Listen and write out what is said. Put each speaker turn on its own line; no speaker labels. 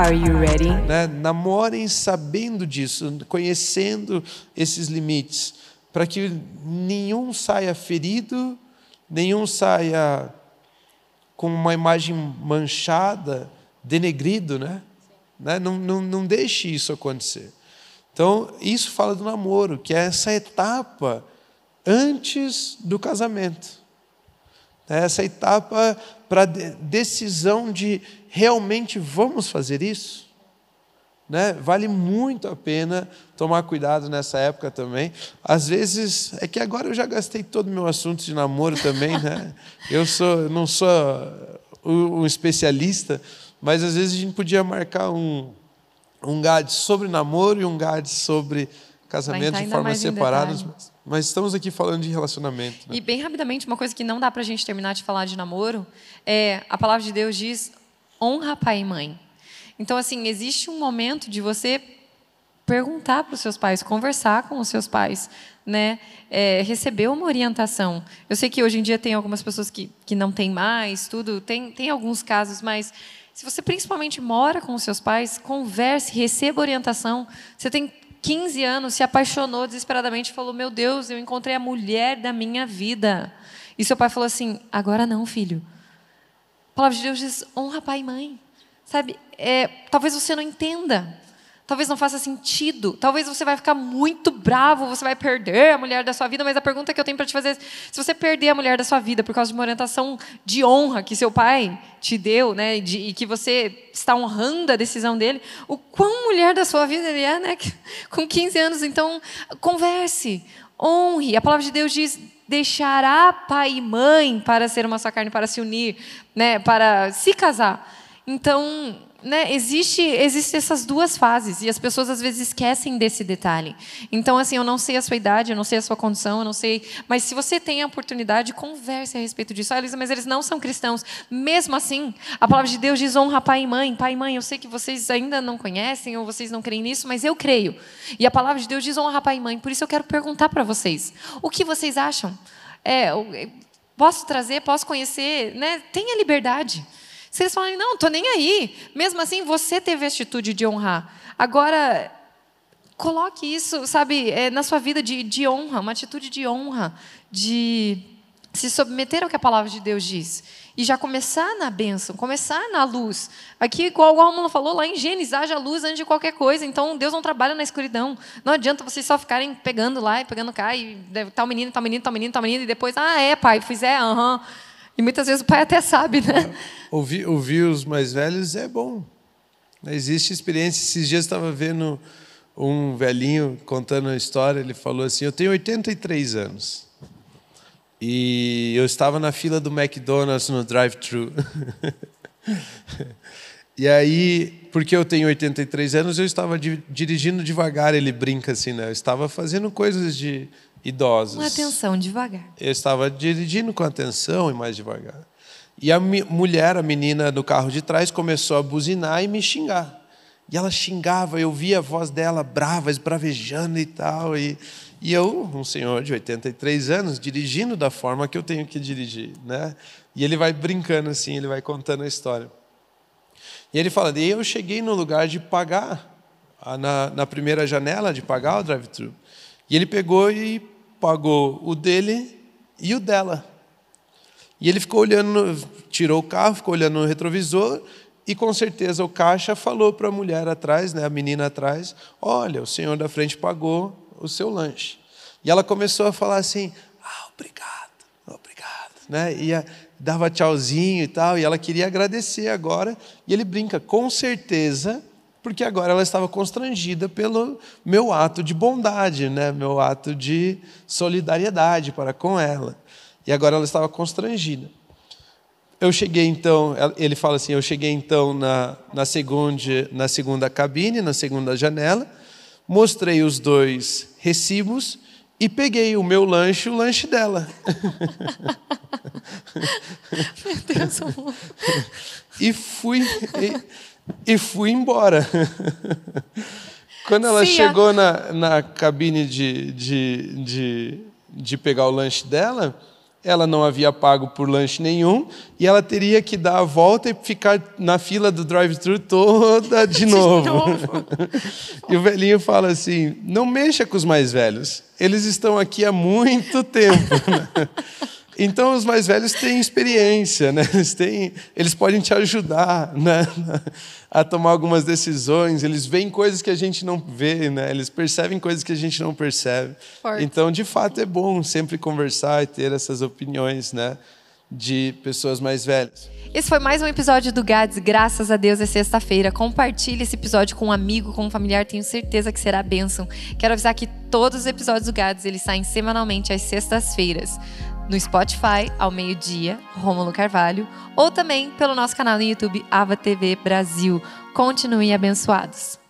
Are you ready?
Né? Namorem sabendo disso, conhecendo esses limites, para que nenhum saia ferido, nenhum saia com uma imagem manchada, denegrido, né? né? Não, não, não deixe isso acontecer. Então, isso fala do namoro, que é essa etapa antes do casamento. É essa etapa para decisão de realmente vamos fazer isso? Né? Vale muito a pena tomar cuidado nessa época também. Às vezes, é que agora eu já gastei todo o meu assunto de namoro também, né? Eu sou, não sou um especialista, mas às vezes a gente podia marcar um, um GAD sobre namoro e um GAD sobre casamento de formas separadas. Mas estamos aqui falando de relacionamento.
Né? E bem rapidamente, uma coisa que não dá para a gente terminar de falar de namoro é a palavra de Deus diz honra pai e mãe. Então, assim, existe um momento de você perguntar para os seus pais, conversar com os seus pais, né? É, receber uma orientação. Eu sei que hoje em dia tem algumas pessoas que, que não têm mais, tudo, tem, tem alguns casos, mas se você principalmente mora com os seus pais, converse, receba orientação. Você tem 15 anos, se apaixonou desesperadamente, falou: Meu Deus, eu encontrei a mulher da minha vida. E seu pai falou assim: Agora não, filho. A palavra de Deus diz: honra pai e mãe. Sabe, é, talvez você não entenda, talvez não faça sentido, talvez você vai ficar muito bravo, você vai perder a mulher da sua vida, mas a pergunta que eu tenho para te fazer é: se você perder a mulher da sua vida por causa de uma orientação de honra que seu pai te deu, né, de, e que você está honrando a decisão dele, o quão mulher da sua vida ele é, né, com 15 anos, então converse, honre. A palavra de Deus diz: deixará pai e mãe para ser uma só carne, para se unir, né, para se casar. Então, né, existe, essas duas fases e as pessoas às vezes esquecem desse detalhe. Então, assim, eu não sei a sua idade, eu não sei a sua condição, eu não sei, mas se você tem a oportunidade, converse a respeito disso. Ah, mas eles não são cristãos. Mesmo assim, a palavra de Deus diz honra pai e mãe. Pai e mãe, eu sei que vocês ainda não conhecem ou vocês não creem nisso, mas eu creio. E a palavra de Deus diz honra pai e mãe. Por isso eu quero perguntar para vocês: o que vocês acham? É, posso trazer, posso conhecer, né? Tenha liberdade. Se eles falarem, não, estou nem aí, mesmo assim você teve a atitude de honrar. Agora, coloque isso, sabe, é, na sua vida de, de honra, uma atitude de honra, de se submeter ao que a palavra de Deus diz. E já começar na bênção, começar na luz. Aqui, igual o Romulo falou lá em Gênesis, haja luz antes de qualquer coisa. Então, Deus não trabalha na escuridão. Não adianta vocês só ficarem pegando lá e pegando cá, e tal menino, tal menino, tal menino, tal menino, e depois, ah, é, pai, fizer, aham. Uhum. E muitas vezes o pai até sabe, né?
Ouvir, ouvir os mais velhos é bom. Existe experiência. Esses dias estava vendo um velhinho contando a história. Ele falou assim: Eu tenho 83 anos. E eu estava na fila do McDonald's no drive-thru. e aí, porque eu tenho 83 anos, eu estava dirigindo devagar. Ele brinca assim, né? Eu estava fazendo coisas de idosos.
Com atenção, devagar.
Eu estava dirigindo com atenção e mais devagar. E a mulher, a menina do carro de trás, começou a buzinar e me xingar. E ela xingava, eu via a voz dela brava, esbravejando e tal. E, e eu, um senhor de 83 anos, dirigindo da forma que eu tenho que dirigir. Né? E ele vai brincando assim, ele vai contando a história. E ele fala: e eu cheguei no lugar de pagar, na, na primeira janela de pagar o drive-thru. E ele pegou e pagou o dele e o dela. E ele ficou olhando, tirou o carro, ficou olhando no retrovisor e com certeza o caixa falou para a mulher atrás, né, a menina atrás: Olha, o senhor da frente pagou o seu lanche. E ela começou a falar assim: Ah, obrigado, obrigado. Né? E a, dava tchauzinho e tal, e ela queria agradecer agora. E ele brinca: Com certeza porque agora ela estava constrangida pelo meu ato de bondade, né? meu ato de solidariedade para com ela. E agora ela estava constrangida. Eu cheguei então, ele fala assim, eu cheguei então na, na, segunda, na segunda cabine, na segunda janela, mostrei os dois recibos e peguei o meu lanche e o lanche dela.
Meu Deus, amor.
e fui e, e fui embora. Quando ela chegou na, na cabine de, de, de, de pegar o lanche dela, ela não havia pago por lanche nenhum e ela teria que dar a volta e ficar na fila do drive-thru toda de novo.
novo.
e o velhinho fala assim: não mexa com os mais velhos, eles estão aqui há muito tempo. Então os mais velhos têm experiência, né? eles, têm, eles podem te ajudar né? a tomar algumas decisões, eles veem coisas que a gente não vê, né? eles percebem coisas que a gente não percebe.
Forte.
Então, de fato, é bom sempre conversar e ter essas opiniões né? de pessoas mais velhas.
Esse foi mais um episódio do Gads. Graças a Deus é sexta-feira. Compartilhe esse episódio com um amigo, com um familiar. Tenho certeza que será bênção. Quero avisar que todos os episódios do Gads eles saem semanalmente às sextas-feiras. No Spotify, ao meio-dia, Rômulo Carvalho. Ou também pelo nosso canal no YouTube, Ava TV Brasil. Continuem abençoados.